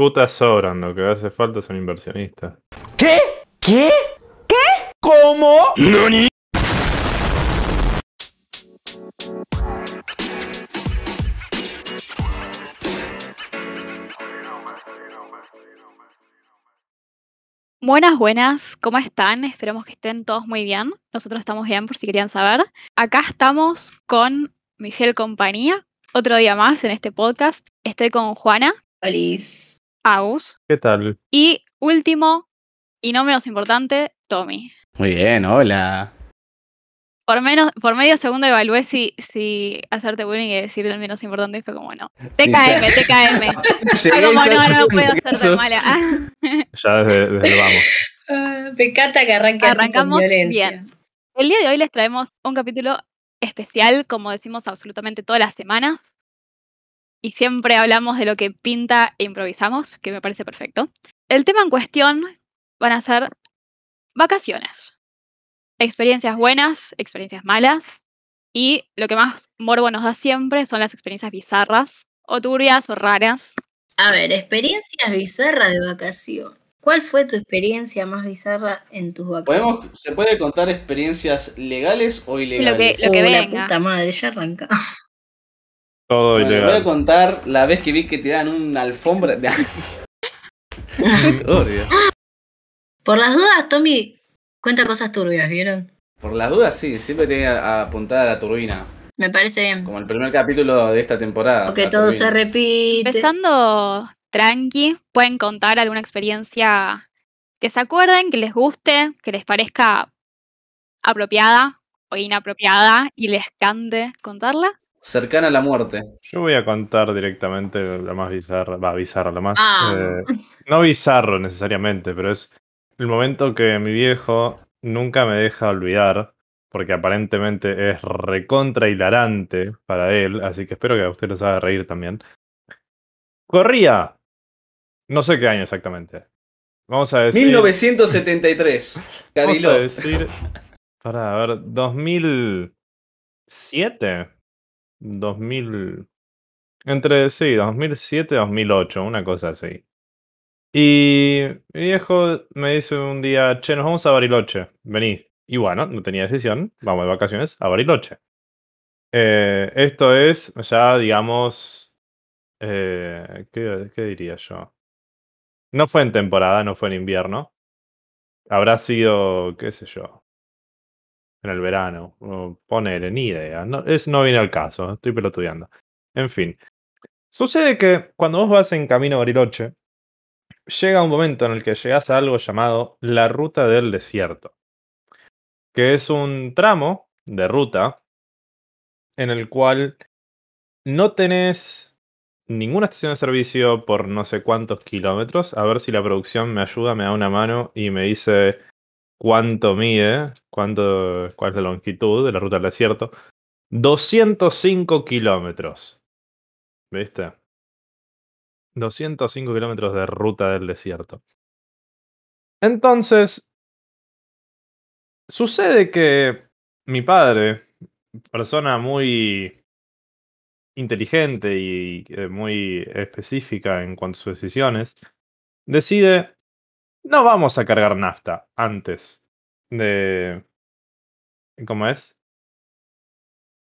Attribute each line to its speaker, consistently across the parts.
Speaker 1: Putas sobran, lo que hace falta son inversionistas.
Speaker 2: ¿Qué? ¿Qué? ¿Qué? ¿Cómo?
Speaker 3: Buenas, buenas, ¿cómo están? Esperemos que estén todos muy bien. Nosotros estamos bien, por si querían saber. Acá estamos con mi fiel compañía, otro día más en este podcast. Estoy con Juana,
Speaker 4: Alice.
Speaker 3: Agus
Speaker 1: ¿Qué tal?
Speaker 3: y último, y no menos importante, Tommy.
Speaker 2: Muy bien, hola.
Speaker 3: Por, menos, por medio segundo evalué si, si hacerte bullying y decir el menos importante y fue como no. TKM, TKM.
Speaker 2: Llegué
Speaker 3: como
Speaker 2: ya
Speaker 3: no, no puedo
Speaker 2: esos-
Speaker 3: mala.
Speaker 1: Ya desde, desde vamos.
Speaker 4: Ah, me encanta que arranque así con
Speaker 3: Arrancamos
Speaker 4: violencia.
Speaker 3: bien. El día de hoy les traemos un capítulo especial, como decimos absolutamente todas las semanas. Y siempre hablamos de lo que pinta e improvisamos, que me parece perfecto. El tema en cuestión van a ser vacaciones. Experiencias buenas, experiencias malas. Y lo que más morbo nos da siempre son las experiencias bizarras, o turbias, o raras.
Speaker 4: A ver, experiencias bizarras de vacación. ¿Cuál fue tu experiencia más bizarra en tus vacaciones?
Speaker 2: ¿Podemos, ¿Se puede contar experiencias legales o
Speaker 3: Lo que,
Speaker 2: ilegales?
Speaker 3: lo que
Speaker 4: Oh, la puta madre, ya arranca.
Speaker 1: Todo
Speaker 2: Bueno, voy a contar la vez que vi que tiraban una alfombra de...
Speaker 4: Por las dudas, Tommy cuenta cosas turbias, ¿vieron?
Speaker 2: Por las dudas, sí, siempre tenía apuntada a la turbina.
Speaker 4: Me parece bien.
Speaker 2: Como el primer capítulo de esta temporada.
Speaker 4: Porque
Speaker 2: la
Speaker 4: todo se repite.
Speaker 3: Empezando tranqui, pueden contar alguna experiencia que se acuerden, que les guste, que les parezca apropiada o inapropiada y les cante contarla.
Speaker 2: Cercana a la muerte.
Speaker 1: Yo voy a contar directamente la más bizarra, va, bizarra, la más...
Speaker 4: Ah.
Speaker 1: eh, no bizarro necesariamente, pero es el momento que mi viejo nunca me deja olvidar, porque aparentemente es recontra hilarante para él, así que espero que a usted los haga reír también. Corría, no sé qué año exactamente. Vamos a decir...
Speaker 2: 1973.
Speaker 1: Vamos a decir... Para a ver, 2007, 2000... Entre, sí, 2007 y 2008, una cosa así. Y mi viejo me dice un día, che, nos vamos a Bariloche, vení. Y bueno, no tenía decisión, vamos de vacaciones a Bariloche. Eh, esto es ya, digamos, eh, ¿qué, qué diría yo? No fue en temporada, no fue en invierno. Habrá sido, qué sé yo, en el verano. o Ponele, ni idea. No, no viene al caso, estoy pelotudeando. En fin. Sucede que cuando vos vas en camino Bariloche, llega un momento en el que llegas a algo llamado la ruta del desierto. Que es un tramo de ruta en el cual no tenés ninguna estación de servicio por no sé cuántos kilómetros. A ver si la producción me ayuda, me da una mano y me dice cuánto mide, cuánto, cuál es la longitud de la ruta del desierto. 205 kilómetros. ¿Viste? 205 kilómetros de ruta del desierto. Entonces, sucede que mi padre, persona muy inteligente y eh, muy específica en cuanto a sus decisiones, decide, no vamos a cargar nafta antes de... ¿Cómo es?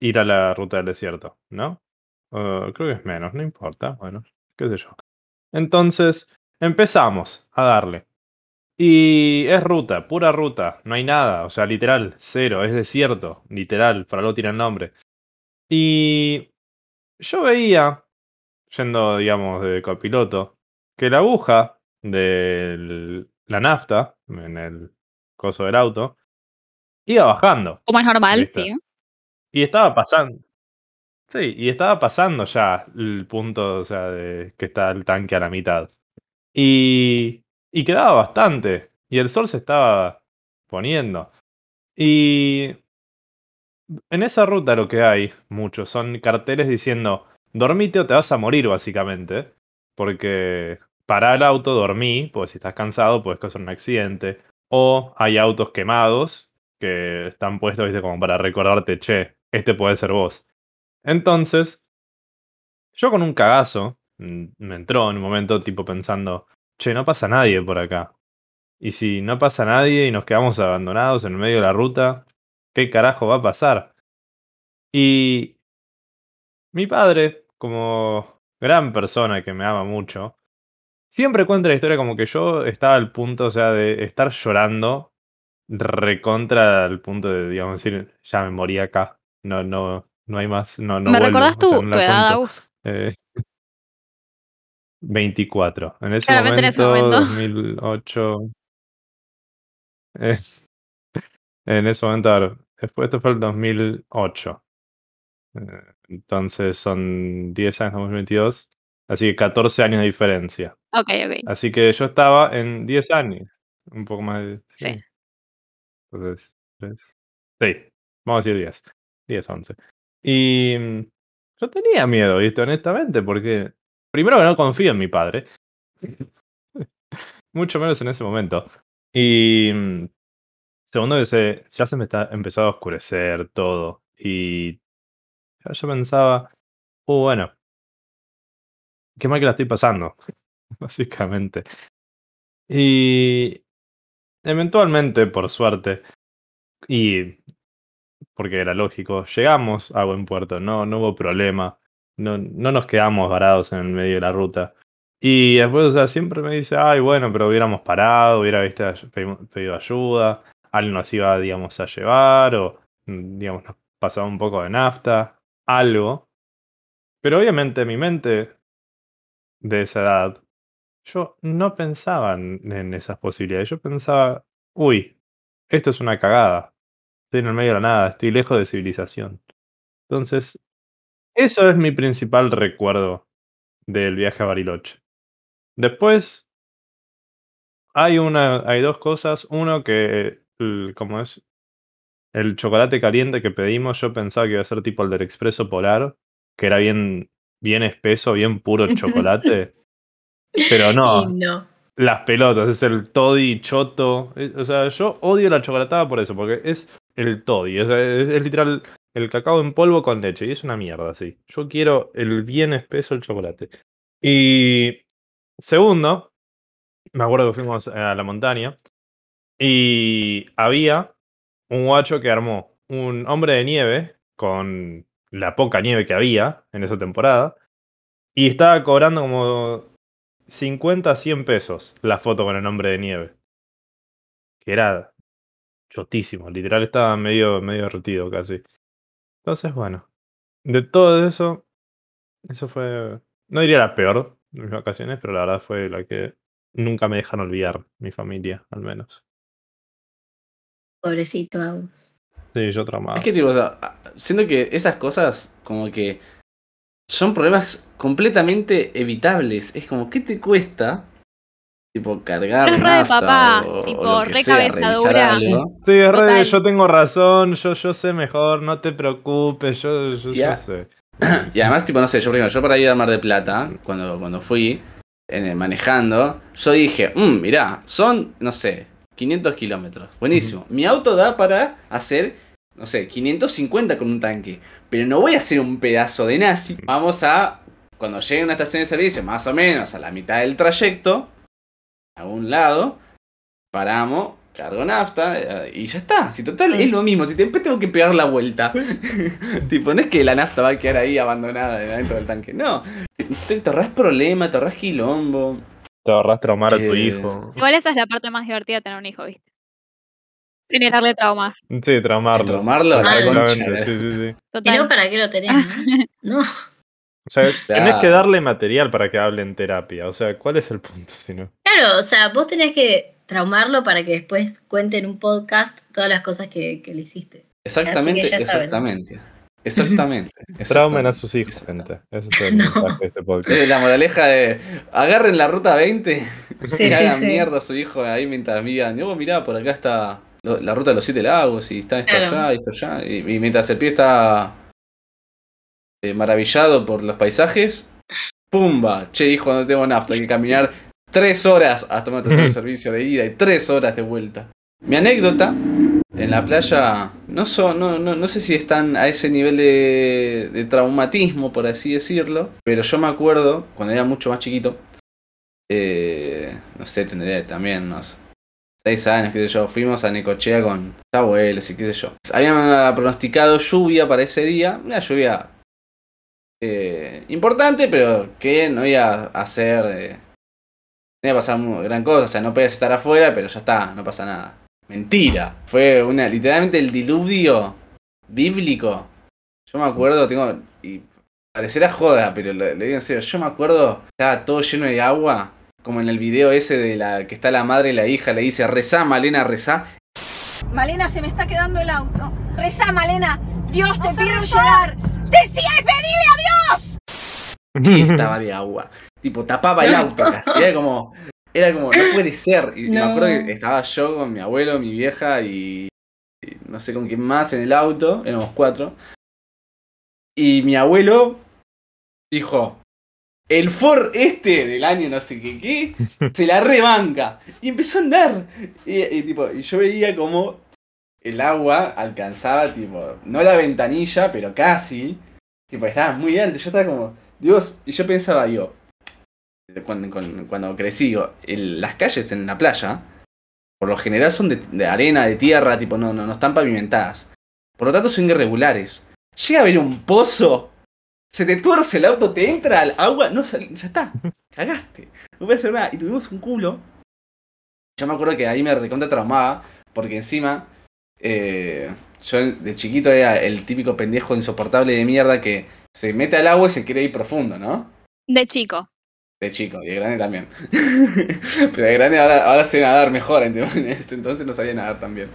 Speaker 1: Ir a la ruta del desierto, ¿no? Creo que es menos, no importa, bueno, qué sé yo. Entonces, empezamos a darle. Y es ruta, pura ruta, no hay nada, o sea, literal, cero, es desierto, literal, para algo tiene el nombre. Y yo veía, yendo, digamos, de copiloto, que la aguja de la nafta en el coso del auto iba bajando.
Speaker 3: Como es normal,
Speaker 1: ¿Viste?
Speaker 3: sí.
Speaker 1: Y estaba pasando. Sí, y estaba pasando ya el punto, o sea, de que está el tanque a la mitad. Y, y quedaba bastante. Y el sol se estaba poniendo. Y en esa ruta lo que hay mucho son carteles diciendo, dormite o te vas a morir básicamente. Porque para el auto, dormí, pues si estás cansado puedes causar un accidente. O hay autos quemados que están puestos, viste, como para recordarte, che, este puede ser vos. Entonces, yo con un cagazo mm, me entró en un momento tipo pensando, che, no pasa nadie por acá. Y si no pasa nadie y nos quedamos abandonados en el medio de la ruta, ¿qué carajo va a pasar? Y mi padre, como gran persona que me ama mucho, siempre cuenta la historia como que yo estaba al punto, o sea, de estar llorando recontra al punto de, digamos, decir, ya me morí acá. No, no, no hay más, no, no
Speaker 3: ¿Me
Speaker 1: vuelvo,
Speaker 3: recordás
Speaker 1: o sea,
Speaker 3: tu,
Speaker 1: no
Speaker 3: tu edad. Agus?
Speaker 1: Eh, 24. En ese
Speaker 3: Claramente en ese
Speaker 1: momento,
Speaker 3: momento.
Speaker 1: 2008. eh, en ese momento, a ver, después esto fue el 2008. Eh, Entonces son 10 años, 2022. Así que 14 años de diferencia.
Speaker 3: Ok, ok.
Speaker 1: Así que yo estaba en 10 años. Un poco más de.
Speaker 3: Sí.
Speaker 1: Sí. Entonces, tres- Sí, vamos a decir 10. 10, 11. Y mm, yo tenía miedo, ¿viste? Honestamente, porque primero que no confío en mi padre. Mucho menos en ese momento. Y mm, segundo que se, ya se me está empezado a oscurecer todo. Y ya yo pensaba, uh, bueno, qué mal que la estoy pasando, básicamente. Y eventualmente, por suerte, y porque era lógico, llegamos a buen puerto, no, no hubo problema, no, no nos quedamos varados en el medio de la ruta. Y después, o sea, siempre me dice, ay, bueno, pero hubiéramos parado, hubiera ¿viste, pedido ayuda, alguien nos iba, digamos, a llevar, o, digamos, nos pasaba un poco de nafta, algo. Pero obviamente mi mente de esa edad, yo no pensaba en, esas posibilidades, yo pensaba, uy, esto es una cagada, estoy en el medio de la nada, estoy lejos de civilización. Entonces, eso es mi principal recuerdo del viaje a Bariloche. Después, hay una, hay dos cosas. Uno que, como es el chocolate caliente que pedimos, yo pensaba que iba a ser tipo el del expreso polar, que era bien, bien espeso, bien puro chocolate. Pero no,
Speaker 4: no.
Speaker 1: las pelotas, es el toddy choto. Eh, O sea, yo odio la chocolatada por eso, porque es el toddy. O sea, es, es literal el cacao en polvo con leche. Y es una mierda, así. Yo quiero el bien espeso el chocolate. Y segundo, me acuerdo que fuimos a la montaña y había un guacho que armó un hombre de nieve con la poca nieve que había en esa temporada y estaba cobrando como 50, 100 pesos la foto con el hombre de nieve. Que era chotísimo, literal estaba medio, medio derretido casi. Entonces, bueno, de todo eso, eso fue, no diría la peor de mis vacaciones, pero la verdad fue la que nunca me dejan olvidar, mi familia, al menos.
Speaker 4: Pobrecito Agus.
Speaker 1: Sí, yo traumado.
Speaker 2: Es que, tipo, o sea, siento que esas cosas, como que son problemas completamente evitables. Es como, ¿qué te cuesta? Tipo, cargar
Speaker 3: Es re de
Speaker 2: nafta
Speaker 3: papá,
Speaker 2: o, o
Speaker 3: tipo,
Speaker 2: lo que
Speaker 3: re
Speaker 2: sea, revisar
Speaker 3: cabezadura.
Speaker 2: algo.
Speaker 1: Sí, es re de, yo tengo razón, yo, yo sé mejor, no te preocupes, yo, yo, sé.
Speaker 2: Y además, tipo, no sé, yo, por ejemplo, yo para ir al Mar de Plata, cuando, cuando fui en el- manejando, yo dije, mmm, mirá, son, no sé, 500 kilómetros. Buenísimo. Mi auto da para hacer, no sé, 550 con un tanque. Pero no voy a hacer un pedazo de nazi. Vamos a, cuando llegue a una estación de servicio, más o menos a la mitad del trayecto, a un lado, paramos, cargo nafta eh, y ya está. Si total es lo mismo, si después tengo que pegar la vuelta. tipo, no es que la nafta va a quedar ahí abandonada dentro del tanque. No. Te, te ahorras problema, te ahorras quilombo.
Speaker 1: Te ahorras traumar a tu
Speaker 2: Eh,
Speaker 1: hijo.
Speaker 3: Igual esa es la parte más divertida de tener un hijo, ¿viste? Generarle traumas.
Speaker 1: Sí. Traumarlos,
Speaker 4: la
Speaker 1: Exactamente,
Speaker 2: concha.
Speaker 1: sí, sí, sí.
Speaker 4: Si no, ¿para qué lo tenés? No. No.
Speaker 1: O sea, tenés que darle material para que hable en terapia. O sea, ¿cuál es el punto si no?
Speaker 4: Claro, o sea, vos tenés que traumarlo para que después cuente en un podcast todas las cosas que, que le hiciste.
Speaker 2: Exactamente,
Speaker 4: Así que ya saben.
Speaker 2: exactamente. Exactamente.
Speaker 1: Traumen a sus hijos, gente. Ese es el
Speaker 4: No.
Speaker 1: mensaje de este podcast.
Speaker 2: Es la moraleja de agarren la ruta 20
Speaker 4: Sí,
Speaker 2: y
Speaker 4: sí,
Speaker 2: hagan
Speaker 4: sí.
Speaker 2: mierda a su hijo ahí mientras miran, oh mirá, por acá está la ruta de los siete lagos y está esto
Speaker 4: Claro.
Speaker 2: allá, esto allá. Y, y mientras el pie está eh, maravillado por los paisajes, ¡pumba! Che, hijo, no tengo nafta, hay que caminar tres horas hasta una estación de servicio de ida y tres horas de vuelta. Mi anécdota en la playa no, son, no, no, no sé si están a ese nivel de, de traumatismo, por así decirlo, pero yo me acuerdo, cuando era mucho más chiquito, eh, no sé, tendría también unos 6 años, qué sé yo, fuimos a Necochea con abuelos y qué sé yo. Habían pronosticado lluvia para ese día, una lluvia eh, importante, pero que no iba a hacer... eh, no iba a pasar gran cosa, o sea, no podías estar afuera, pero ya está, no pasa nada. Mentira, fue una, literalmente el diluvio bíblico. Yo me acuerdo, tengo, y parecerá joda, pero le, le digo en serio, yo me acuerdo, estaba todo lleno de agua, como en el video ese de la que está la madre y la hija, le dice, rezá, Malena, rezá,
Speaker 5: Malena, se me está quedando el auto. Reza, Malena. Dios, te pido llegar. Decía y pedile a Dios.
Speaker 2: y estaba de agua. Tipo, tapaba el auto casi. Era como, era como, no puede ser. Y me acuerdo que estaba yo con mi abuelo, mi vieja y, y no sé con quién más en el auto. Éramos cuatro. Y mi abuelo dijo, el Ford este del año no sé qué, qué se la rebanca. Y empezó a andar. Y, y tipo, y yo veía como el agua alcanzaba, tipo, no la ventanilla, pero casi. Tipo, estaba muy alto. Yo estaba como, Dios, y yo pensaba, yo, cuando, cuando, cuando crecí, digo, el- las calles en la playa, por lo general son de, de arena, de tierra, tipo, no, no, no están pavimentadas. Por lo tanto, son irregulares. Llega a haber un pozo, se te tuerce el auto, te entra al agua, no sal- ya está, cagaste, no puede hacer nada. Y tuvimos un culo. Yo me acuerdo que ahí me recontra traumaba, porque encima, eh, yo de chiquito era el típico pendejo insoportable de mierda que se mete al agua y se quiere ir profundo, ¿no?
Speaker 3: De chico.
Speaker 2: De chico, y de grande también. Pero de grande ahora, ahora sé nadar mejor, ¿entendés? entonces no sabía nadar también.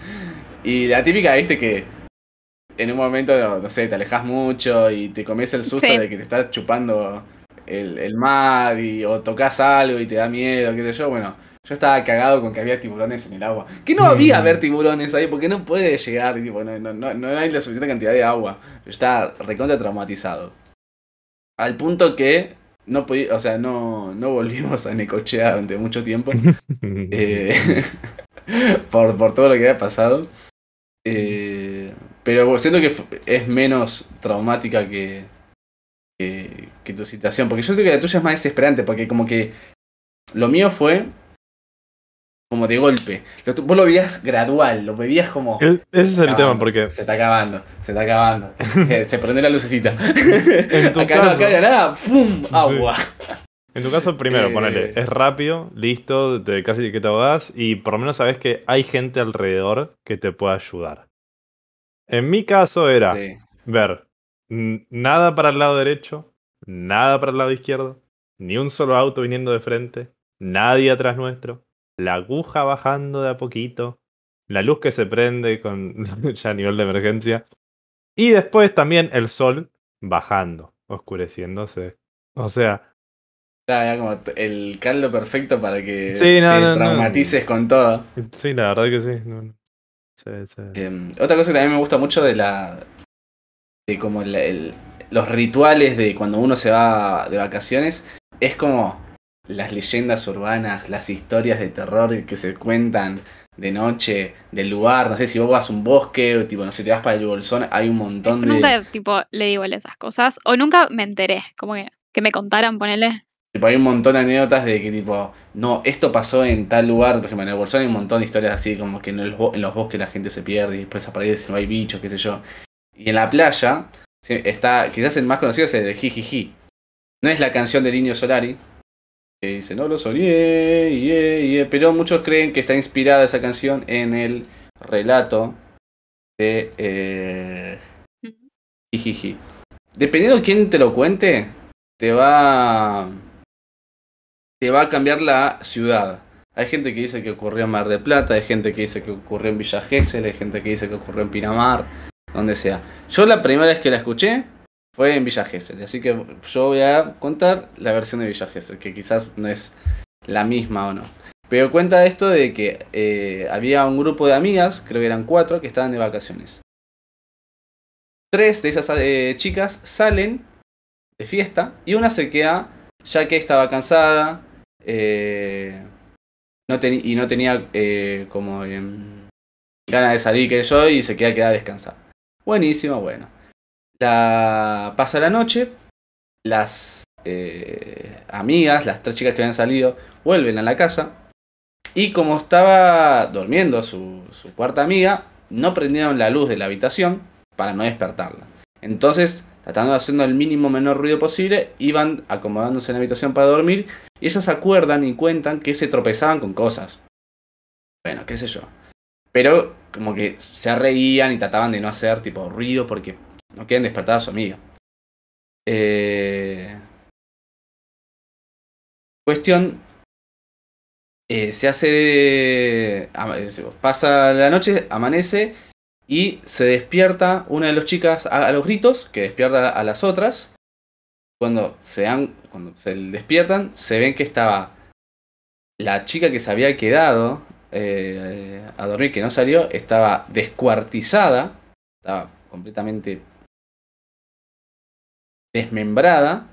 Speaker 2: Y la típica, viste, que en un momento, no sé, te alejas mucho y te comes el susto
Speaker 3: Sí.
Speaker 2: de que te está chupando el, el mar y, o tocas algo y te da miedo, qué sé yo. Bueno, yo estaba cagado con que había tiburones en el agua. Que no había haber tiburones ahí porque no puede llegar, tipo, no, no, no, no hay la suficiente cantidad de agua. Yo estaba recontra traumatizado. Al punto que no o sea, no, no volvimos a Necochea durante mucho tiempo. eh, por, por todo lo que había pasado. Eh, pero siento que es menos traumática que, que, que tu situación. Porque yo creo que la tuya es más desesperante. Porque como que lo mío fue como de golpe. Lo vos lo veías gradual, lo veías como...
Speaker 1: El- ese es el
Speaker 2: acabando,
Speaker 1: tema, porque
Speaker 2: Se está acabando, se está acabando. Eh, se prende la lucecita.
Speaker 1: tu
Speaker 2: Acá no
Speaker 1: caso-
Speaker 2: cae nada, ¡pum! Agua.
Speaker 1: En tu caso, primero,
Speaker 2: Eh.
Speaker 1: ponele, es rápido, listo, te, casi que te ahogás y por lo menos sabes que hay gente alrededor que te pueda ayudar. En mi caso era
Speaker 2: Sí.
Speaker 1: ver nada para el lado derecho, nada para el lado izquierdo, ni un solo auto viniendo de frente, nadie atrás nuestro, la aguja bajando de a poquito, la luz que se prende con ya a nivel de emergencia, y después también el sol bajando, oscureciéndose. O sea,
Speaker 2: Claro, como el caldo perfecto para que
Speaker 1: Sí, no,
Speaker 2: te
Speaker 1: no, no.
Speaker 2: traumatices con todo.
Speaker 1: Sí, la verdad que sí. Sí, sí.
Speaker 2: Eh, otra cosa que también me gusta mucho de la. de como el- los rituales de cuando uno se va de vacaciones es como las leyendas urbanas, las historias de terror que se cuentan de noche, del lugar. No sé si vos vas a un bosque o tipo, no sé, te vas para el bolsón, hay un montón
Speaker 3: Yo
Speaker 2: de.
Speaker 3: nunca, tipo, le digo esas cosas. O nunca me enteré. Como que, que me contaran, ponele.
Speaker 2: Tipo, hay un montón de anécdotas de que tipo, no, esto pasó en tal lugar, por ejemplo, en el Bolsón hay un montón de historias así, como que en, el bo- en los bosques la gente se pierde y después aparece, no hay bichos, qué sé yo. Y en la playa, está, quizás el más conocido es el Jijiji. No es la canción de Niño Solari, que dice, no lo soñé, ie, ie", pero muchos creen que está inspirada esa canción en el relato de eh, Jijiji. Dependiendo de quién te lo cuente, te va te va a cambiar la ciudad. Hay gente que dice que ocurrió en Mar de Plata, hay gente que dice que ocurrió en Villa Gesell, hay gente que dice que ocurrió en Pinamar, donde sea. Yo la primera vez que la escuché fue en Villa Gesell, así que yo voy a contar la versión de Villa Gesell, que quizás no es la misma o no. Pero cuenta esto de que eh, había un grupo de amigas, creo que eran cuatro, que estaban de vacaciones. Tres de esas eh, chicas salen de fiesta y una se queda ya que estaba cansada eh, y no tenía como em, ganas de salir que yo y se queda queda a descansar. Buenísimo, bueno. La, pasa la noche, las eh, amigas, las tres chicas que habían salido, vuelven a la casa. Y como estaba durmiendo su, su cuarta amiga, no prendieron la luz de la habitación para no despertarla. Entonces, tratando de hacer el mínimo menor ruido posible, iban acomodándose en la habitación para dormir y ellas se acuerdan y cuentan que se tropezaban con cosas. Bueno, qué sé yo. Pero como que se reían y trataban de no hacer tipo ruido porque no quieren despertar a su amiga. Eh... Cuestión. eh, se hace. eh, Pasa la noche, amanece y se despierta una de las chicas a, los gritos, que despierta a las otras. Cuando se, dan, cuando se despiertan, se ven que estaba la chica que se había quedado a dormir, que no salió, estaba descuartizada, estaba completamente desmembrada,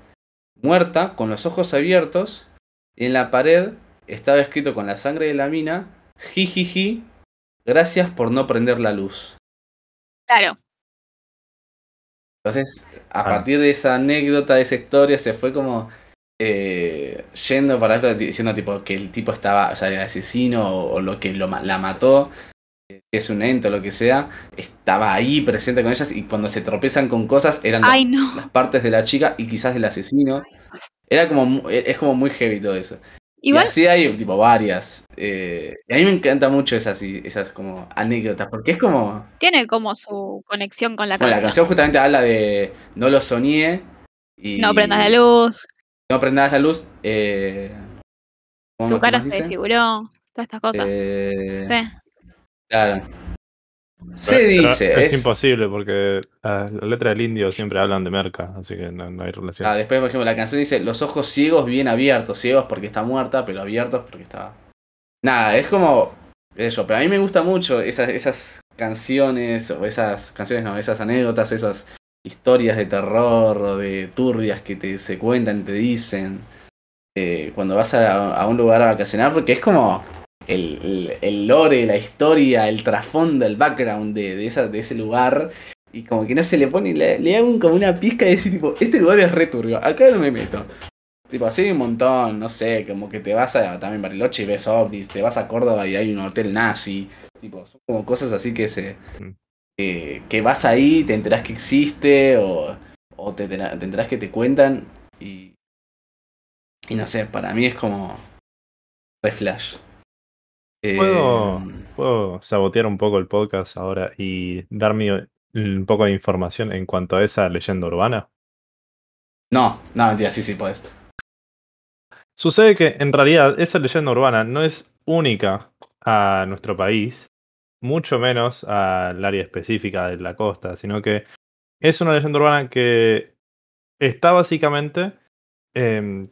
Speaker 2: muerta, con los ojos abiertos, y en la pared estaba escrito con la sangre de la mina, jijiji, gracias por no prender la luz.
Speaker 3: Claro.
Speaker 2: Entonces, a
Speaker 1: Ah.
Speaker 2: partir de esa anécdota, de esa historia, se fue como eh, yendo para esto, diciendo tipo que el tipo estaba, o sea, el asesino o, o lo que lo, ma- la mató, es un ente o lo que sea, estaba ahí presente con ellas y cuando se tropezan con cosas eran los-
Speaker 3: Ay, no.
Speaker 2: las partes de la chica y quizás del asesino. Era como, e, es como muy heavy todo eso.
Speaker 3: Igual,
Speaker 2: Y así hay tipo varias. eh, y a mí me encanta mucho esas, esas como anécdotas, porque es como...
Speaker 3: tiene como su conexión con la
Speaker 2: Bueno, la
Speaker 3: canción.
Speaker 2: canción justamente habla de no lo soñé y
Speaker 3: No prendas la luz,
Speaker 2: no prendas la luz. Eh, ¿cómo
Speaker 3: su cara se desfiguró, todas estas cosas.
Speaker 2: Eh,
Speaker 3: Sí.
Speaker 2: Claro. Se
Speaker 1: Pero- pero
Speaker 2: dice.
Speaker 1: Es, imposible porque ah, la letra del indio siempre hablan de merca, así que no, no hay relación.
Speaker 2: Ah, después, por ejemplo, la canción dice los ojos ciegos bien abiertos, ciegos porque está muerta, pero abiertos porque está. Nada, es como eso, pero a mí me gusta mucho esas, esas canciones, o esas canciones, no, esas anécdotas, esas historias de terror o de turbias que te se cuentan, te dicen, eh, cuando vas a, a un lugar a vacacionar, porque es como el, el, lore, la historia, el trasfondo, el background de, de, esa, de ese lugar. Y como que no se le pone, le, le hago como una pizca de decir, tipo, este lugar es re turbio, acá no me meto. Tipo, así hay un montón, no sé, como que te vas a también Bariloche y ves ovnis, te vas a Córdoba y hay un hotel nazi. Tipo, son como cosas así que se.
Speaker 1: Mm.
Speaker 2: que- que vas ahí, te enterás que existe, o, o te, te enterás que te cuentan, y. Y no sé, para mí es como. Re flash. Eh,
Speaker 1: ¿Puedo, ¿Puedo sabotear un poco el podcast ahora y dar mi- un poco de información en cuanto a esa leyenda urbana?
Speaker 2: No, no, mentira, sí, sí, puedes.
Speaker 1: Sucede que en realidad esa leyenda urbana no es única a nuestro país, mucho menos al área específica de la costa, sino que es una leyenda urbana que está básicamente em,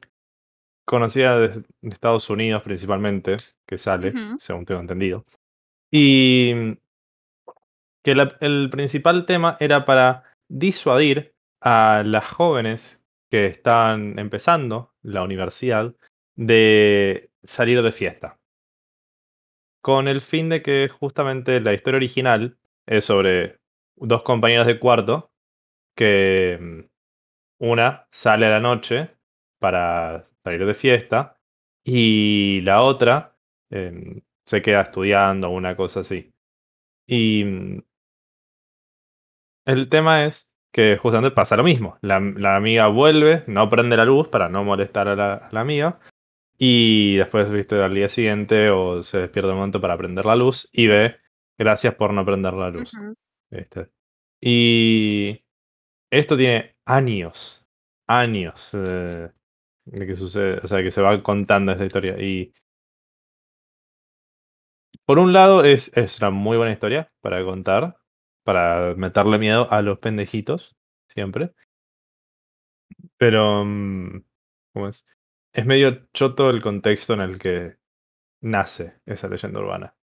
Speaker 1: conocida de, Estados Unidos principalmente, que sale, según tengo entendido. Y que la- el principal tema era para disuadir a las jóvenes que están empezando la universidad de salir de fiesta. Con el fin de que justamente la historia original es sobre dos compañeras de cuarto que mm, una sale a la noche para salir de fiesta y la otra em, se queda estudiando una cosa así. Y mm, el tema es que justamente pasa lo mismo. La, la amiga vuelve, no prende la luz para no molestar a la, a la amiga. Y después, viste, al día siguiente o se despierta un momento para prender la luz y ve, gracias por no prender la luz. ¿viste? Y esto tiene años, años eh, de que sucede, o sea, que se va contando esta historia. Y por un lado es, es una muy buena historia para contar, para meterle miedo a los pendejitos, siempre. Pero, mm, ¿cómo es? Es medio choto el contexto en el que nace esa leyenda urbana.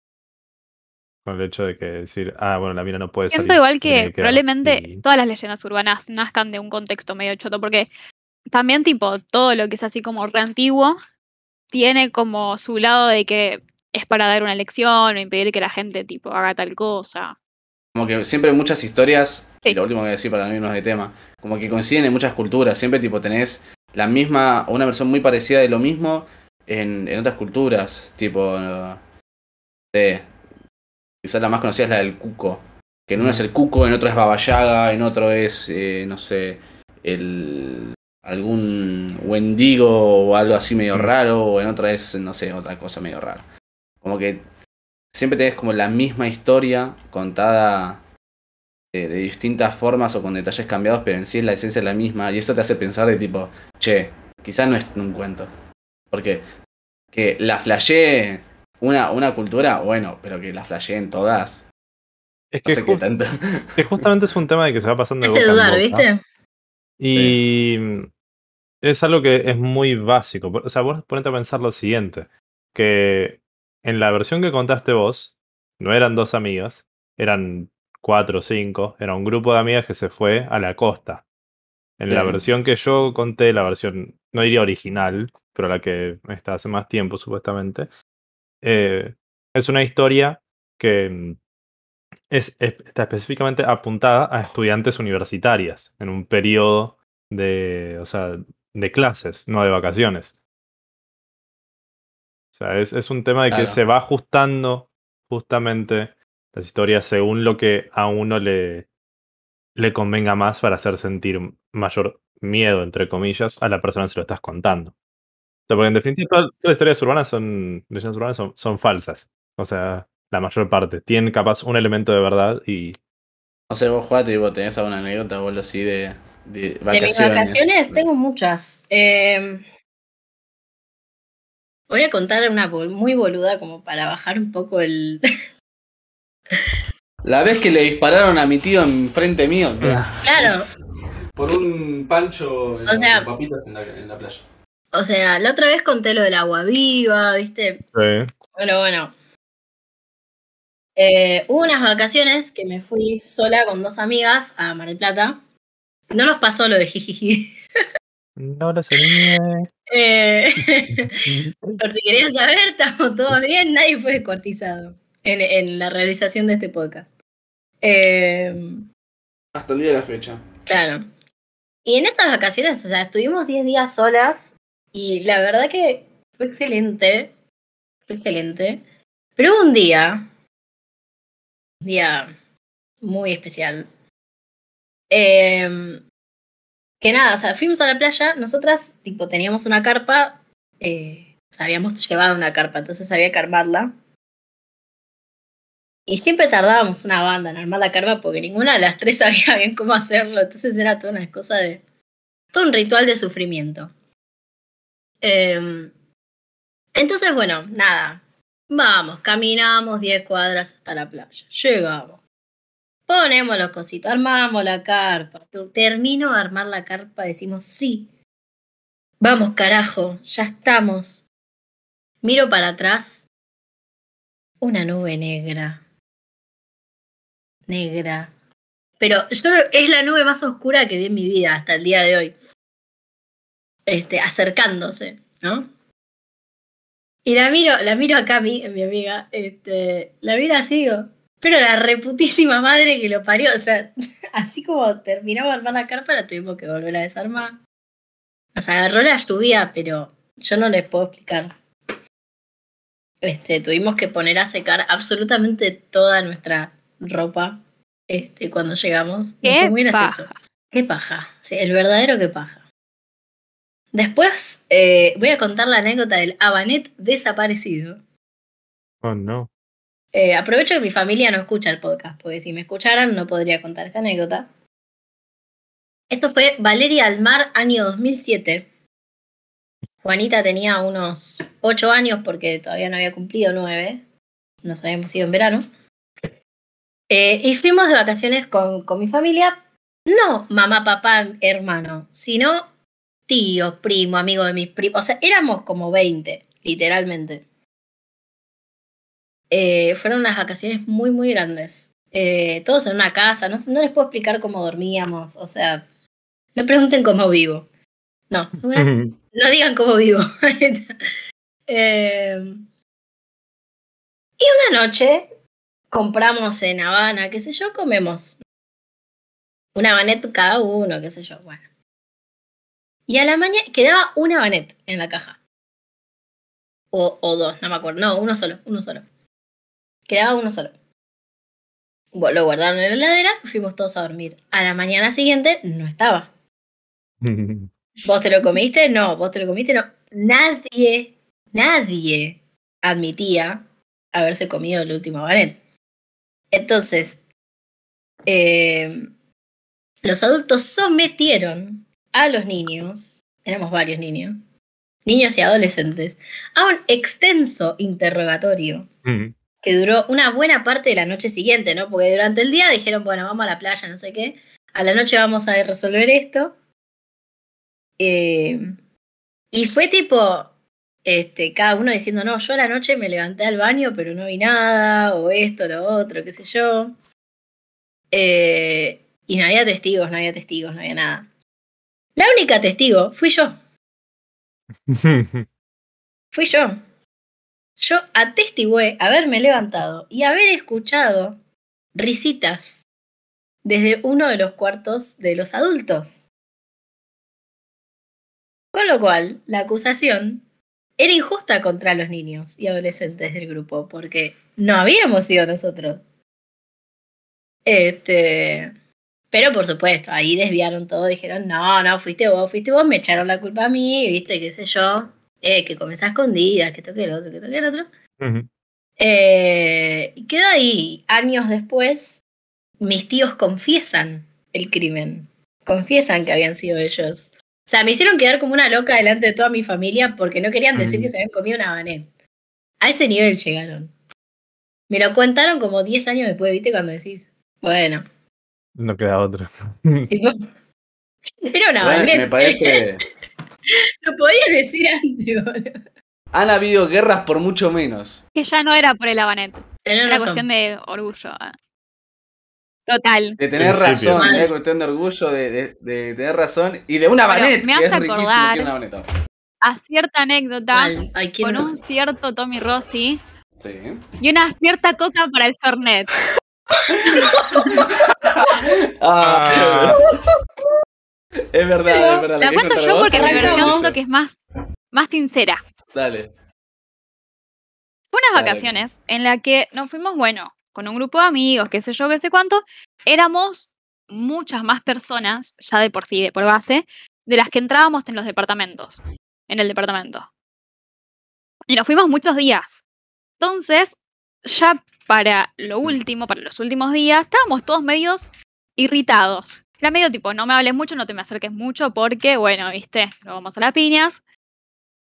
Speaker 1: Con el hecho de que decir, ah, bueno, la mina no puede
Speaker 3: Siento
Speaker 1: salir.
Speaker 3: igual que
Speaker 1: quedar".
Speaker 3: probablemente
Speaker 1: Y-
Speaker 3: todas las leyendas urbanas nazcan de un contexto medio choto, porque también tipo todo lo que es así como re antiguo tiene como su lado de que es para dar una lección o impedir que la gente tipo haga tal cosa.
Speaker 2: Como que siempre muchas historias, y lo último que voy a decir para no irnos de tema, como que coinciden en muchas culturas. Siempre tipo tenés la misma, o una versión muy parecida de lo mismo en, en otras culturas. Tipo, no sé, quizás la más conocida es la del cuco. Que en uno es el cuco, en otro es Baba Yaga, en otro es, eh, no sé, el algún wendigo o algo así medio raro, o en otra es, no sé, otra cosa medio rara. Como que siempre tenés como la misma historia contada de, de distintas formas o con detalles cambiados, pero en sí es la esencia la misma. Y eso te hace pensar de tipo, che, quizás no es un cuento. Porque que la flashee una, una cultura, bueno, pero que la flasheen todas.
Speaker 1: Es
Speaker 2: No
Speaker 1: que,
Speaker 2: sé tanto.
Speaker 1: que justamente es un tema de que se va pasando de en boca.
Speaker 4: ¿viste?
Speaker 1: Y es algo que es muy básico. O sea, vos ponete a pensar lo siguiente. Que en la versión que contaste vos, no eran dos amigas, eran cuatro o cinco. Era un grupo de amigas que se fue a la costa. En la versión que yo conté, la versión, no diría original, pero la que está hace más tiempo supuestamente, eh, es una historia que mm, es, es- está específicamente apuntada a estudiantes universitarias en un periodo de, o sea, de clases, no de vacaciones. O sea, es, es un tema de que
Speaker 2: Claro.
Speaker 1: se va ajustando justamente las historias según lo que a uno le, le convenga más para hacer sentir mayor miedo, entre comillas, a la persona que se lo estás contando. O sea, porque en definitiva todas, las historias urbanas son, leyendas urbanas son, son falsas. O sea, la mayor parte. Tienen capaz un elemento de verdad y
Speaker 2: No sé, vos y vos tenés alguna anécdota o algo así de, de
Speaker 4: mis vacaciones tengo muchas. Eh, voy a contar una bol- muy boluda como para bajar un poco el...
Speaker 2: La vez que le dispararon a mi tío en frente mío,
Speaker 4: Claro,
Speaker 2: por un pancho
Speaker 4: O sea-
Speaker 2: con papitas en la, en la playa.
Speaker 4: o sea, la otra vez conté lo del agua viva, ¿viste?
Speaker 1: Sí.
Speaker 4: Bueno, bueno. Eh, hubo unas vacaciones que me fui sola con dos amigas a Mar del Plata. No nos pasó lo de jijiji.
Speaker 1: No lo soñé.
Speaker 4: Eh, por si querían saber, estamos todos bien, nadie fue descuartizado en, en la realización de este podcast. Eh,
Speaker 2: Hasta el día de la fecha.
Speaker 4: claro. Y en esas vacaciones, o sea, estuvimos 10 días solas y la verdad que fue excelente. Fue excelente. Pero hubo un día, un día muy especial, eh, que nada, o sea, fuimos a la playa, nosotras, tipo, teníamos una carpa, eh, o sea, habíamos llevado una carpa, entonces había que armarla. Y siempre tardábamos una banda en armar la carpa porque ninguna de las tres sabía bien cómo hacerlo, entonces era toda una cosa de... todo un ritual de sufrimiento. Eh, entonces, bueno, nada, vamos, caminamos 10 cuadras hasta la playa, llegamos. Ponemos los cositos, armamos la carpa. Termino de armar la carpa, decimos sí. Vamos, carajo, ya estamos. Miro para atrás. Una nube negra. Negra. Pero yo, es la nube más oscura que vi en mi vida hasta el día de hoy. Este, acercándose, ¿no? Y la miro, la miro acá a mí, mi amiga, este, la miro así, digo, pero la reputísima madre que lo parió, o sea, así como terminamos de armar la carpa, la tuvimos que volver a desarmar. Nos agarró la lluvia, pero yo no les puedo explicar. Este, tuvimos que poner a secar absolutamente toda nuestra ropa este, cuando llegamos.
Speaker 3: ¡Qué
Speaker 4: fue muy gracioso.
Speaker 3: paja!
Speaker 4: Qué paja. Sí, el verdadero qué paja. Después eh, voy a contar la anécdota del Abanet desaparecido.
Speaker 1: Oh, no.
Speaker 4: Eh, aprovecho que mi familia no escucha el podcast, porque si me escucharan no podría contar esta anécdota. Esto fue Valeria al Mar, año 2007. Juanita tenía unos 8 años porque todavía no había cumplido 9. Nos habíamos ido en verano. Eh, y fuimos de vacaciones con, con mi familia. No mamá, papá, hermano, sino tío, primo, amigo de mis primos. O sea, éramos como 20, literalmente. Eh, fueron unas vacaciones muy, muy grandes. Eh, todos en una casa. No, no les puedo explicar cómo dormíamos. O sea, no pregunten cómo vivo. No, no, digan cómo vivo. Eh, la noche compramos en Habana, qué sé yo, comemos una banet cada uno, qué sé yo, bueno. Y a la mañana quedaba una banet en la caja. O, o dos, no me acuerdo. No, uno solo, uno solo. Quedaba uno solo. Lo guardaron en la heladera, fuimos todos a dormir. A la mañana siguiente no estaba. ¿Vos te lo comiste? No, vos te lo comiste, no. Nadie, nadie admitía haberse comido el último banet. Entonces, eh, los adultos sometieron a los niños, éramos varios niños, niños y adolescentes, a un extenso interrogatorio que duró una buena parte de la noche siguiente, ¿no? Porque durante el día dijeron, bueno, vamos a la playa, no sé qué, a la noche vamos a resolver esto. Eh, y fue tipo, este, cada uno diciendo, no, yo a la noche me levanté al baño, pero no vi nada, o esto, lo otro, qué sé yo. Eh, y no había testigos, no había testigos, no había nada. La única testigo fui yo. Fui yo. Yo atestigué haberme levantado y haber escuchado risitas desde uno de los cuartos de los adultos. Con lo cual, la acusación era injusta contra los niños y adolescentes del grupo, porque no habíamos sido nosotros. Este. Pero por supuesto, ahí desviaron todo, dijeron, no, no, fuiste vos, fuiste vos, me echaron la culpa a mí, viste, qué sé yo, eh, que comés a escondidas, que toque el otro, que toque el otro. Eh, y quedó ahí. Años después, mis tíos confiesan el crimen. Confiesan que habían sido ellos. O sea, me hicieron quedar como una loca delante de toda mi familia porque no querían decir que se habían comido una banet. A ese nivel llegaron. Me lo contaron como 10 años después, ¿viste? Cuando decís, bueno.
Speaker 1: No queda otra.
Speaker 4: tipo, era una
Speaker 2: Bueno,
Speaker 4: banet.
Speaker 2: me parece.
Speaker 4: Lo podías decir antes, boludo.
Speaker 2: Han habido guerras por mucho menos.
Speaker 3: Que ya no era por el Habanet,
Speaker 4: Tenés
Speaker 3: era
Speaker 4: razón.
Speaker 3: cuestión de orgullo. ah. Total.
Speaker 2: De tener
Speaker 1: Principio.
Speaker 2: razón, es cuestión de orgullo, de, de- de tener razón. Y de una
Speaker 3: Pero
Speaker 2: banet,
Speaker 3: me
Speaker 2: que es
Speaker 3: hace
Speaker 2: riquísimo
Speaker 3: acordar-
Speaker 2: que.
Speaker 3: A cierta anécdota
Speaker 4: Mal. Ay, ¿quién
Speaker 3: con
Speaker 4: no?
Speaker 3: un cierto Tommy Rossi
Speaker 2: Sí.
Speaker 3: y una cierta coca para el Fernet.
Speaker 2: Ah, es verdad, es verdad.
Speaker 3: Te la cuento yo
Speaker 2: vos
Speaker 3: porque
Speaker 2: o
Speaker 3: mi versión siento
Speaker 2: yo?
Speaker 3: que es más, más sincera.
Speaker 2: Dale.
Speaker 3: Fue unas
Speaker 2: Dale.
Speaker 3: vacaciones en la que nos fuimos, bueno, con un grupo de amigos, qué sé yo, qué sé cuánto. Éramos muchas más personas, ya de por sí, de por base, de las que entrábamos en los departamentos, en el departamento. Y nos fuimos muchos días. Entonces, ya para lo último, para los últimos días, estábamos todos medios irritados. Era medio tipo, no me hables mucho, no te me acerques mucho, porque, bueno, viste, lo vamos a las piñas.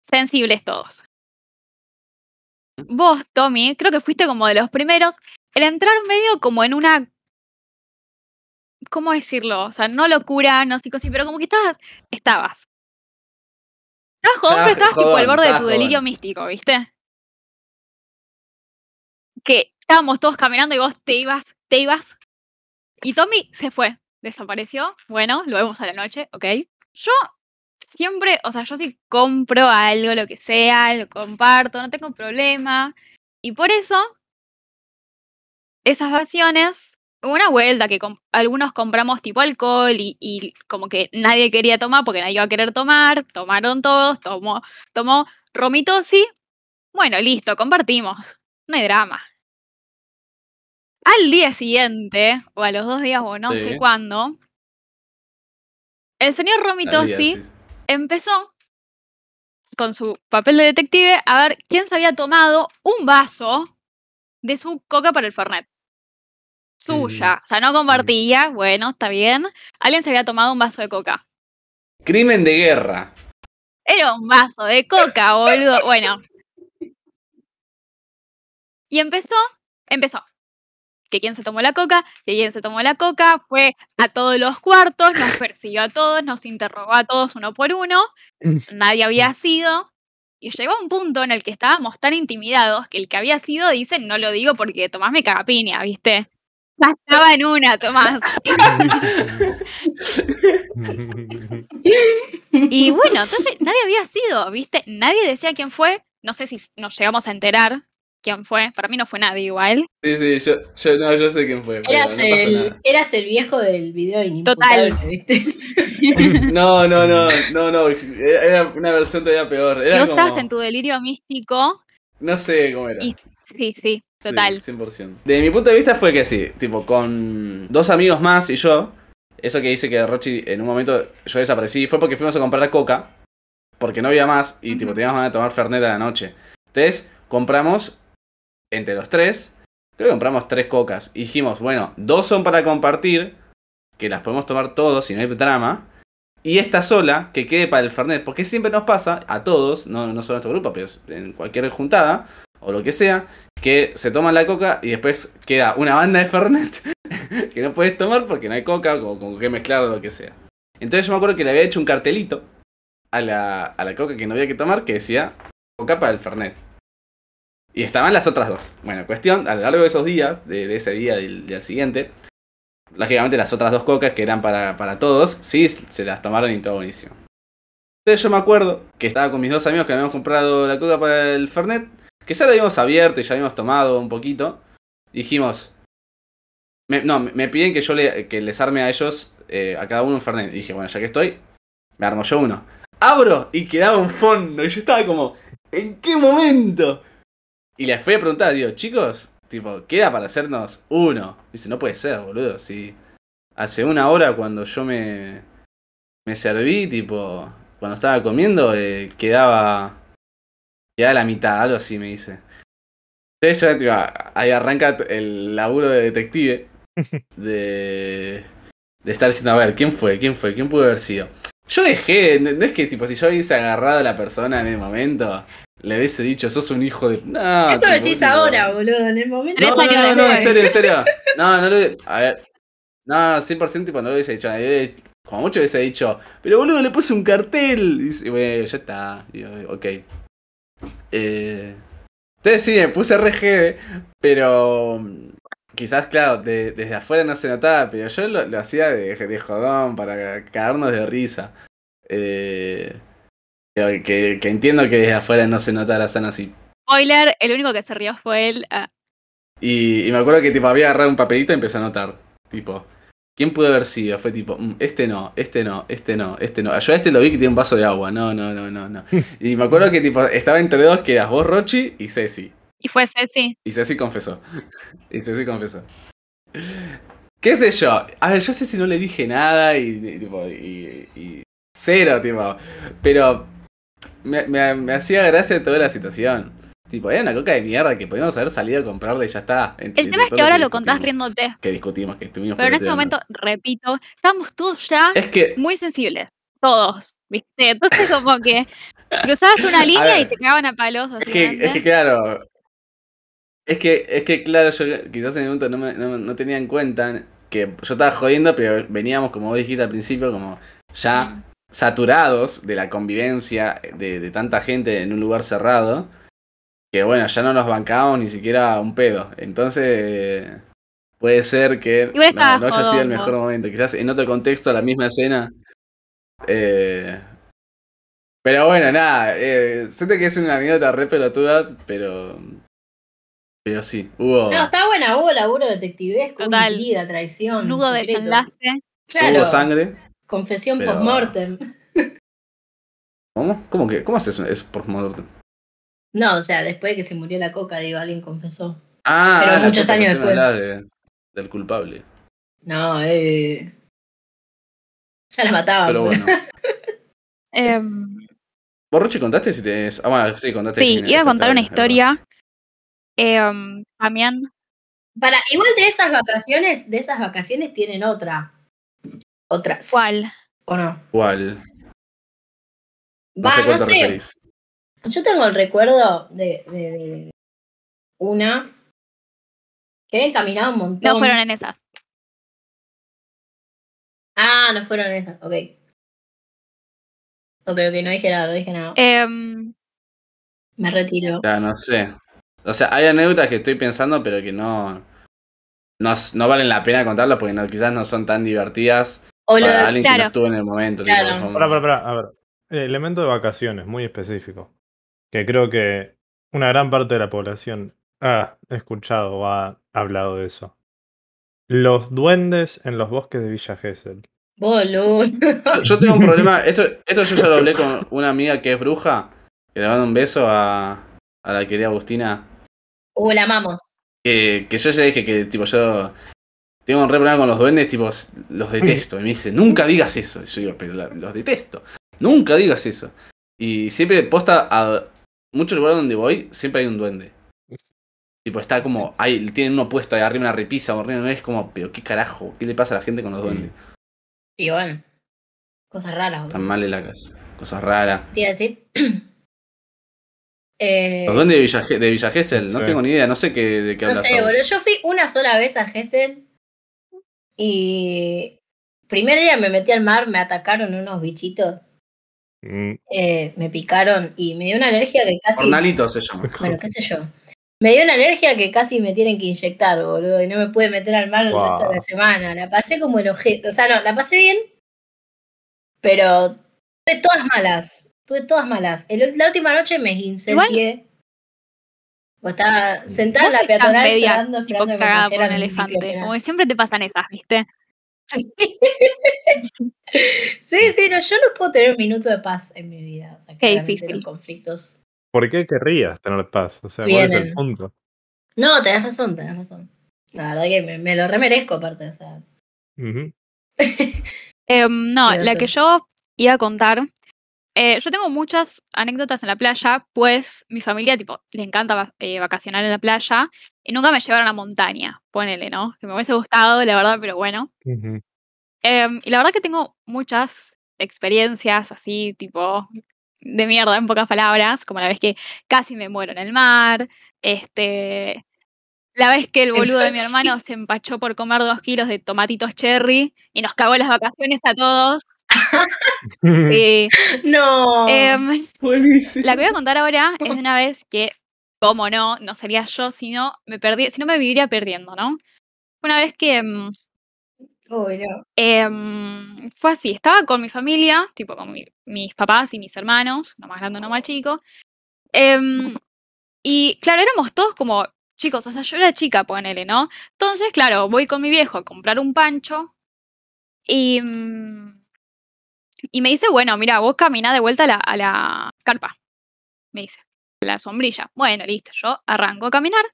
Speaker 3: Sensibles todos. Vos, Tommy, creo que fuiste como de los primeros en entrar medio como en una. ¿Cómo decirlo? O sea, no locura, no psicosis, pero como que estabas. Estabas. Estabas jodón, pero estabas tipo al borde de tu delirio místico, ¿viste? Que estábamos todos caminando y vos te ibas, te ibas. Y Tommy se fue, desapareció. Bueno, lo vemos a la noche, ok. Yo siempre, o sea, yo sí compro algo, lo que sea, lo comparto, no tengo problema. Y por eso, esas vacaciones, una vuelta que algunos compramos tipo alcohol y, y como que nadie quería tomar porque nadie iba a querer tomar, tomaron todos, tomó, tomó Romitosi. Bueno, listo, compartimos. No hay drama. Al día siguiente, o a los dos días, o no sé cuándo, el señor Romitosi empezó con su papel de detective a ver quién se había tomado un vaso de su coca para el Fernet. Suya. O sea, no compartía. Bueno, está bien. Alguien se había tomado un vaso de coca.
Speaker 2: Crimen de guerra.
Speaker 3: Era un vaso de coca, boludo. Bueno. Y empezó, empezó. Que quién se tomó la coca, que quién se tomó la coca, fue a todos los cuartos, nos persiguió a todos, nos interrogó a todos uno por uno. Nadie había sido. Y llegó a un punto en el que estábamos tan intimidados que el que había sido dice, no lo digo porque Tomás me caga piña, ¿viste? Ya estaba en una, Tomás. Y bueno, entonces nadie había sido, ¿viste? Nadie decía quién fue. No sé si nos llegamos a enterar quién fue. Para mí no fue nadie igual.
Speaker 2: Sí, sí, yo, yo, no, yo sé quién fue. pero
Speaker 4: Eras,
Speaker 2: no
Speaker 4: el, eras el viejo del video
Speaker 3: Total.
Speaker 4: inimputable, ¿viste?
Speaker 2: No, no, no, no, no. Era una versión todavía peor.
Speaker 3: Y
Speaker 2: Era
Speaker 3: vos estabas en tu delirio místico.
Speaker 2: No sé cómo era.
Speaker 3: Y- Sí, sí,
Speaker 2: Sí,
Speaker 3: total.
Speaker 2: 100%. De mi punto de vista fue que sí, tipo, con dos amigos más y yo, eso que dice que Rochi en un momento yo desaparecí, fue porque fuimos a comprar coca, porque no había más y tipo teníamos ganas de tomar Fernet a la noche. Entonces, compramos entre los tres, creo que compramos tres cocas. Y dijimos, bueno, dos son para compartir, que las podemos tomar todos y no hay drama. Y esta sola, que quede para el Fernet, porque siempre nos pasa a todos, no, solo en nuestro grupo, pero en cualquier juntada o lo que sea, que se toman la coca y después queda una banda de Fernet que no puedes tomar porque no hay coca o con qué mezclar o lo que sea. Entonces yo me acuerdo que le había hecho un cartelito a la, a la coca que no había que tomar que decía coca para el Fernet. Y estaban las otras dos. Bueno, cuestión, a lo largo de esos días, de, ese día y del siguiente, lógicamente las otras dos cocas que eran para, para todos, sí, se las tomaron y todo buenísimo. Entonces yo me acuerdo que estaba con mis dos amigos que habíamos comprado la coca para el Fernet, que ya lo habíamos abierto y ya habíamos tomado un poquito. Dijimos, no, me piden que yo le, que les arme a ellos, eh, a cada uno un Fernet. Y dije, bueno, ya que estoy, me armo yo uno. Abro y quedaba un fondo. Y yo estaba como, ¿en qué momento? Y les fui a preguntar, digo, chicos, tipo, queda para hacernos uno. dice, no puede ser, boludo. Si hace una hora cuando yo me, me serví, tipo, cuando estaba comiendo, eh, quedaba, quedaba la mitad, algo así me dice. Entonces ya, tipo, ahí arranca el laburo de detective. De, de estar diciendo, a ver, ¿quién fue? ¿Quién fue? ¿Quién pudo haber sido? Yo dejé, no no es que tipo, si yo hubiese agarrado a la persona en el momento, le hubiese dicho, sos un hijo de. No,
Speaker 4: Eso
Speaker 2: tipo,
Speaker 4: decís
Speaker 2: tipo-
Speaker 4: ahora, boludo. En el momento.
Speaker 2: No, no, no,
Speaker 3: años
Speaker 2: no, en serio, en serio. No, no lo A ver. No, 100% tipo, no lo hubiese dicho. Eh, Como mucho hubiese dicho, pero boludo, le puse un cartel. Y dice, bueno, ya está. Y yo, ok. Eh, entonces sí, me puse RG, pero quizás, claro, de- desde afuera no se notaba, pero yo lo, lo hacía de, de jodón para cagarnos de risa. Eh, que, que- entiendo que desde afuera no se notara tan así.
Speaker 3: Spoiler, el único que se rió fue él. ah,
Speaker 2: Y, y me acuerdo que tipo había agarrado un papelito y empecé a anotar. Tipo, ¿quién pudo haber sido? Fue tipo, "Mm, este no, este no, este no, este no. Yo a este lo vi que tiene un vaso de agua. No, no, no, no, no. Y me acuerdo que tipo estaba entre dos que eras vos, Rochi, y Ceci.
Speaker 3: y fue Ceci.
Speaker 2: Y Ceci confesó. Y Ceci confesó. ¿Qué sé yo? A ver, yo a Ceci no le dije nada y, y, tipo, y, y cero, tipo. Pero me, me- me hacía gracia toda la situación. Tipo, era una coca de mierda que podíamos haber salido a comprarla y ya está.
Speaker 3: El tema es que ahora
Speaker 2: que
Speaker 3: lo contás riéndote.
Speaker 2: Que discutimos, que estuvimos
Speaker 3: Pero en ese momento, repito, estábamos todos ya
Speaker 2: Es que,
Speaker 3: muy sensibles. Todos, ¿viste? Entonces, como que cruzabas una línea y te cagaban a palos.
Speaker 2: es que, es que claro. Es que, es que claro, yo quizás en el momento no, me- no, no tenía en cuenta que yo estaba jodiendo, pero veníamos, como vos dijiste al principio, como ya saturados de la convivencia de, de tanta gente en un lugar cerrado, que bueno, ya no nos bancábamos ni siquiera un pedo. Entonces, puede ser que no, no haya sido el mejor momento. Quizás en otro contexto, la misma escena. eh, pero bueno, nada, eh, siento que es una anécdota re pelotuda, pero. Pero sí, hubo.
Speaker 4: No, está buena, hubo laburo detectivesco, hubo
Speaker 3: Total.
Speaker 4: intriga, traición.
Speaker 3: Nudo
Speaker 4: secreto.
Speaker 3: desenlace.
Speaker 4: Claro,
Speaker 2: Hubo sangre.
Speaker 4: Confesión
Speaker 2: pero-
Speaker 4: post-mortem.
Speaker 2: ¿Cómo? ¿Cómo que? ¿Cómo haces eso? Es por mortem.
Speaker 4: No, o sea, después de que se murió la coca, digo, alguien confesó.
Speaker 2: Ah,
Speaker 4: Pero
Speaker 2: la
Speaker 4: muchos años después.
Speaker 2: de- del culpable.
Speaker 4: No, eh. Ya las mataban.
Speaker 2: Pero bueno.
Speaker 3: Em,
Speaker 2: ¿Vos, Rochi, contaste si tenés. Ah, bueno, sí, contaste.
Speaker 3: sí, iba a contar una historia. em, también.
Speaker 4: Para, igual de esas vacaciones, de esas vacaciones tienen otra. Otra.
Speaker 3: ¿Cuál?
Speaker 4: ¿O no?
Speaker 2: ¿Cuál? No
Speaker 4: Va,
Speaker 2: sé
Speaker 4: no sé. Yo tengo el recuerdo de, de- de una que habían caminado un montón.
Speaker 3: No fueron en esas.
Speaker 4: Ah, no fueron esas, ok. Ok, ok, no dije nada, no dije nada.
Speaker 3: Em,
Speaker 4: Me retiro.
Speaker 2: Ya, no sé. O sea, hay anécdotas que estoy pensando, pero que no. No, no valen la pena contarlas porque no, quizás no son tan divertidas
Speaker 4: O lo,
Speaker 2: para alguien que no estuvo en el momento.
Speaker 4: Claro.
Speaker 2: tipo,
Speaker 1: Pará, pará, pará, a ver. Eh, Elemento de vacaciones, muy específico. Que creo que una gran parte de la población he escuchado o ha hablado de eso. Los duendes en los bosques de Villa Gesell.
Speaker 4: Boludo.
Speaker 2: Yo, yo tengo un problema. Esto, esto yo ya lo hablé con una amiga que es bruja. Que le mando un beso a, a la querida Agustina.
Speaker 4: Uh, la amamos.
Speaker 2: Que, que yo ya dije que, tipo, yo tengo un re problema con los duendes, tipo, los detesto. Y me dice, nunca digas eso. Y yo digo, pero la- los detesto. Nunca digas eso. Y siempre posta a muchos lugares donde voy, siempre hay un duende. Tipo, está como, hay, tienen uno puesto ahí arriba una repisa o arriba, es como, pero qué carajo, ¿qué le pasa a la gente con los duendes?
Speaker 4: Y bueno. Cosas raras, boludo.
Speaker 2: Están mal en la casa. Cosas raras.
Speaker 4: Te iba a decir. eh,
Speaker 2: Los duendes de Villa, de Villa Gesell, no
Speaker 1: Sí.
Speaker 2: tengo ni idea, no sé qué, de qué
Speaker 4: no sé, boludo. Yo fui una sola vez a Gessel. Y. Primer día me metí al mar, me atacaron unos bichitos.
Speaker 1: Mm,
Speaker 4: eh, me picaron y me dio una alergia que casi.
Speaker 2: Hornalito se llama.
Speaker 4: Bueno, qué sé yo. Me dio una alergia que casi me tienen que inyectar, boludo, y no me pude meter al mar el resto de la semana. La pasé como el objeto. O sea, no, la pasé bien, pero tuve todas malas. Tuve todas malas. El- la última noche me pie. O estaba sentada en la peatonal
Speaker 3: media
Speaker 4: llorando,
Speaker 3: tipo
Speaker 4: esperando que me
Speaker 3: cagada por un elefante. Como que siempre te pasan esas, ¿viste?
Speaker 4: Sí, sí, no, yo no puedo tener un minuto de paz en mi vida. O sea,
Speaker 3: Qué difícil.
Speaker 4: Los conflictos.
Speaker 1: ¿Por qué querrías tener paz? O sea, ¿cuál es el punto?
Speaker 4: No, tenés razón, tenés razón. La verdad que me, me lo remerezco aparte, o sea.
Speaker 3: Em, no, la que yo iba a contar. Eh, yo tengo muchas anécdotas en la playa, pues mi familia, tipo, le encanta eh, vacacionar en la playa y nunca me llevaron a montaña, ponele, ¿no? Que me hubiese gustado, la verdad, pero bueno. Em, y la verdad que tengo muchas experiencias así, tipo, de mierda, en pocas palabras, como la vez que casi me muero en el mar, este, la vez que el boludo de mi hermano se empachó por comer dos kilos de tomatitos cherry y nos cagó las vacaciones a todos. Sí.
Speaker 4: No.
Speaker 3: Em,
Speaker 2: Buenísimo.
Speaker 3: la que voy a contar ahora es de una vez que, como no, no sería yo, sino me perdí, si no me viviría perdiendo, ¿no? Una vez que em,
Speaker 4: no.
Speaker 3: Em, fue así, estaba con mi familia, tipo con mi- mis papás y mis hermanos, uno más grande, uno más chico. y claro, éramos todos como chicos, o sea, yo era chica, ponele, ¿no? Entonces, claro, voy con mi viejo a comprar un pancho y, y me dice, bueno, mira, vos caminá de vuelta a la, carpa, me dice, la sombrilla. Bueno, listo, yo arranco a caminar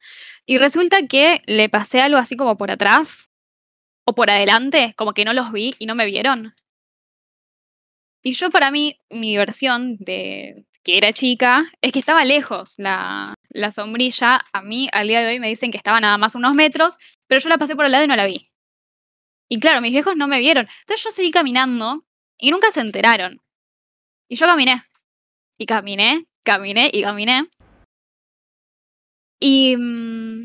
Speaker 3: y resulta que le pasé algo así como por atrás o por adelante, como que no los vi y no me vieron. Y yo para mí, mi versión de que era chica, es que estaba lejos la, la sombrilla. A mí, al día de hoy, me dicen que estaba nada más unos metros, pero yo la pasé por al lado y no la vi. Y claro, mis viejos no me vieron. Entonces yo seguí caminando y nunca se enteraron. Y yo caminé. Y caminé, caminé y caminé. Y mm,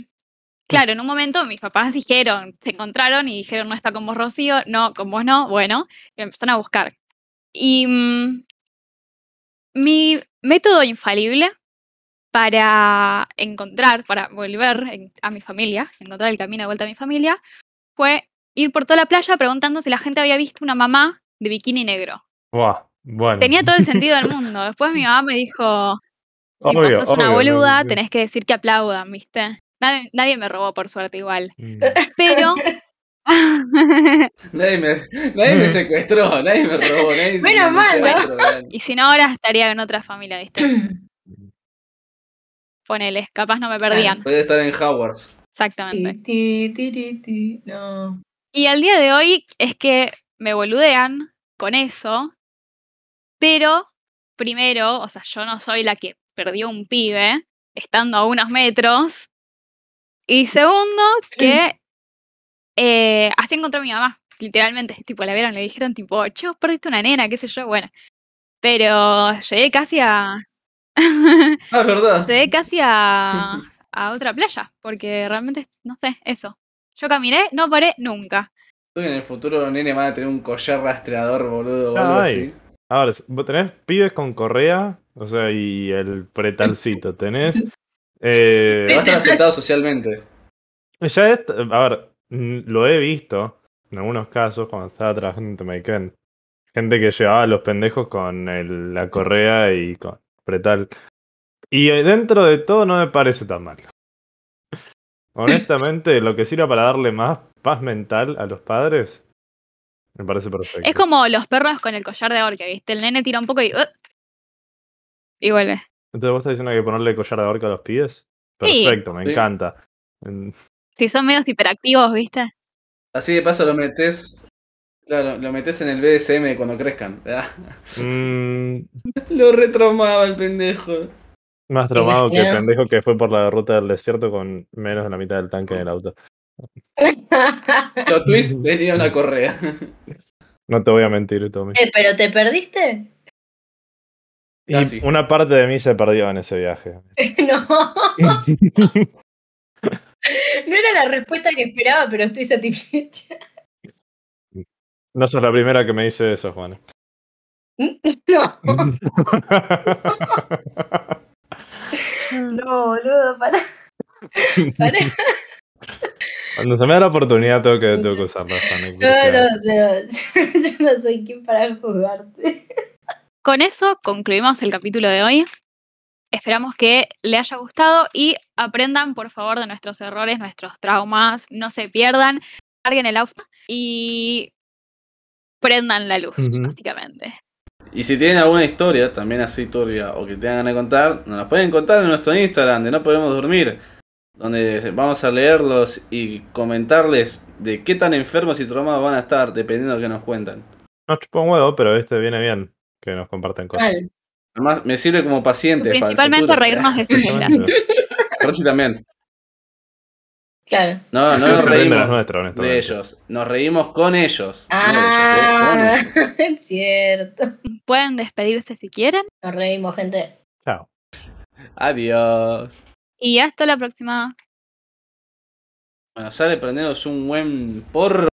Speaker 3: claro, en un momento mis papás dijeron, se encontraron y dijeron, no está con vos Rocío, no, con vos no, bueno, y me empezaron a buscar. Y mm, mi método infalible para encontrar, para volver a mi familia, encontrar el camino de vuelta a mi familia, fue ir por toda la playa preguntando si la gente había visto una mamá de bikini negro.
Speaker 1: Buah, bueno.
Speaker 3: Tenía todo el sentido del mundo. Después mi mamá me dijo, tipo,
Speaker 1: Obvio,
Speaker 3: sos una
Speaker 1: obvio, no,
Speaker 3: boluda, tenés que decir que aplaudan, ¿viste? Nadie, nadie me robó, por suerte, igual.
Speaker 1: Mm.
Speaker 3: Pero...
Speaker 2: Nadie me, nadie me secuestró, nadie me robó, nadie
Speaker 4: Menos
Speaker 2: me
Speaker 4: mal, ¿no?
Speaker 3: y si no, ahora estaría en otra familia, ¿viste? Ponele, capaz no me perdían.
Speaker 2: Puede estar en Howards.
Speaker 3: Exactamente.
Speaker 4: Ti, ti, ti, ti, No.
Speaker 3: Y al día de hoy es que me boludean con eso, pero primero, o sea, yo no soy la que perdió un pibe estando a unos metros. Y segundo, que eh, así encontró a mi mamá, literalmente. Tipo, la vieron, le dijeron, tipo, che, vos perdiste una nena, qué sé yo, bueno. Pero llegué casi a.
Speaker 2: Ah, verdad.
Speaker 3: llegué casi a, a otra playa, porque realmente, no sé, eso. Yo caminé, no paré nunca.
Speaker 2: Creo que en el futuro los nenes van a tener un collar rastreador, boludo, o algo
Speaker 1: Ay.
Speaker 2: así.
Speaker 1: Ahora, vos tenés pibes con correa, o sea, y el pretalcito. Tenés. eh,
Speaker 2: va a estar aceptado socialmente.
Speaker 1: ya es. A ver, lo he visto en algunos casos cuando estaba trabajando en Temaiken. Gente que llevaba a los pendejos con el- la correa y con pretal. Y dentro de todo no me parece tan mal. Honestamente, lo que sirva para darle más paz mental a los padres, me parece perfecto.
Speaker 3: Es como los perros con el collar de orca, ¿viste? El nene tira un poco y. ¡uh! y vuelve.
Speaker 1: Entonces, ¿vos estás diciendo que ponerle collar de horca a los pies?
Speaker 3: Sí.
Speaker 1: Perfecto, me
Speaker 2: Sí.
Speaker 1: encanta.
Speaker 3: Si son medios hiperactivos, ¿viste?
Speaker 2: Así de paso lo metes. Claro, lo metes en el BDSM cuando crezcan.
Speaker 1: Mm,
Speaker 2: Lo retraumaba el pendejo.
Speaker 1: más traumado que el pendejo que fue por la ruta del desierto con menos de la mitad del tanque en el auto.
Speaker 2: Los twist tenía una correa.
Speaker 1: No te voy a mentir, Tommy.
Speaker 4: Eh, ¿Pero te perdiste?
Speaker 1: Y
Speaker 2: Casi.
Speaker 1: una parte de mí se perdió en ese viaje.
Speaker 4: no. No era la respuesta que esperaba, pero estoy satisfecha.
Speaker 1: No sos la primera que me dice eso, Juan.
Speaker 4: No, no, boludo, para. Para.
Speaker 1: Cuando se me da la oportunidad tengo que, tengo que usarla.
Speaker 4: No, no, pero yo no soy quien para juzgarte.
Speaker 3: Con eso concluimos el capítulo de hoy. Esperamos que le haya gustado y aprendan, por favor, de nuestros errores, nuestros traumas. No se pierdan, carguen el auto y prendan la luz, básicamente.
Speaker 2: Y si tienen alguna historia, también así turbia, o que tengan ganas de contar, nos la pueden contar en nuestro Instagram, de No Podemos Dormir, donde vamos a leerlos y comentarles de qué tan enfermos y traumados van a estar, dependiendo de lo que nos cuentan.
Speaker 1: No chupa un huevo, pero este viene bien que nos compartan cosas.
Speaker 2: Además, me sirve como paciente para el
Speaker 3: Principalmente
Speaker 2: futuro.
Speaker 3: reírnos de sus.
Speaker 2: Rochi también.
Speaker 4: Claro.
Speaker 2: No, no nos reímos de ellos. Nos reímos con ellos. no de
Speaker 4: Ah,
Speaker 2: ellos, eh, con ellos.
Speaker 4: es cierto.
Speaker 3: Pueden despedirse si quieren
Speaker 4: Nos reímos, gente.
Speaker 1: Chao.
Speaker 2: Adiós.
Speaker 3: Y hasta la próxima.
Speaker 2: Bueno, sale prenderos un buen porro.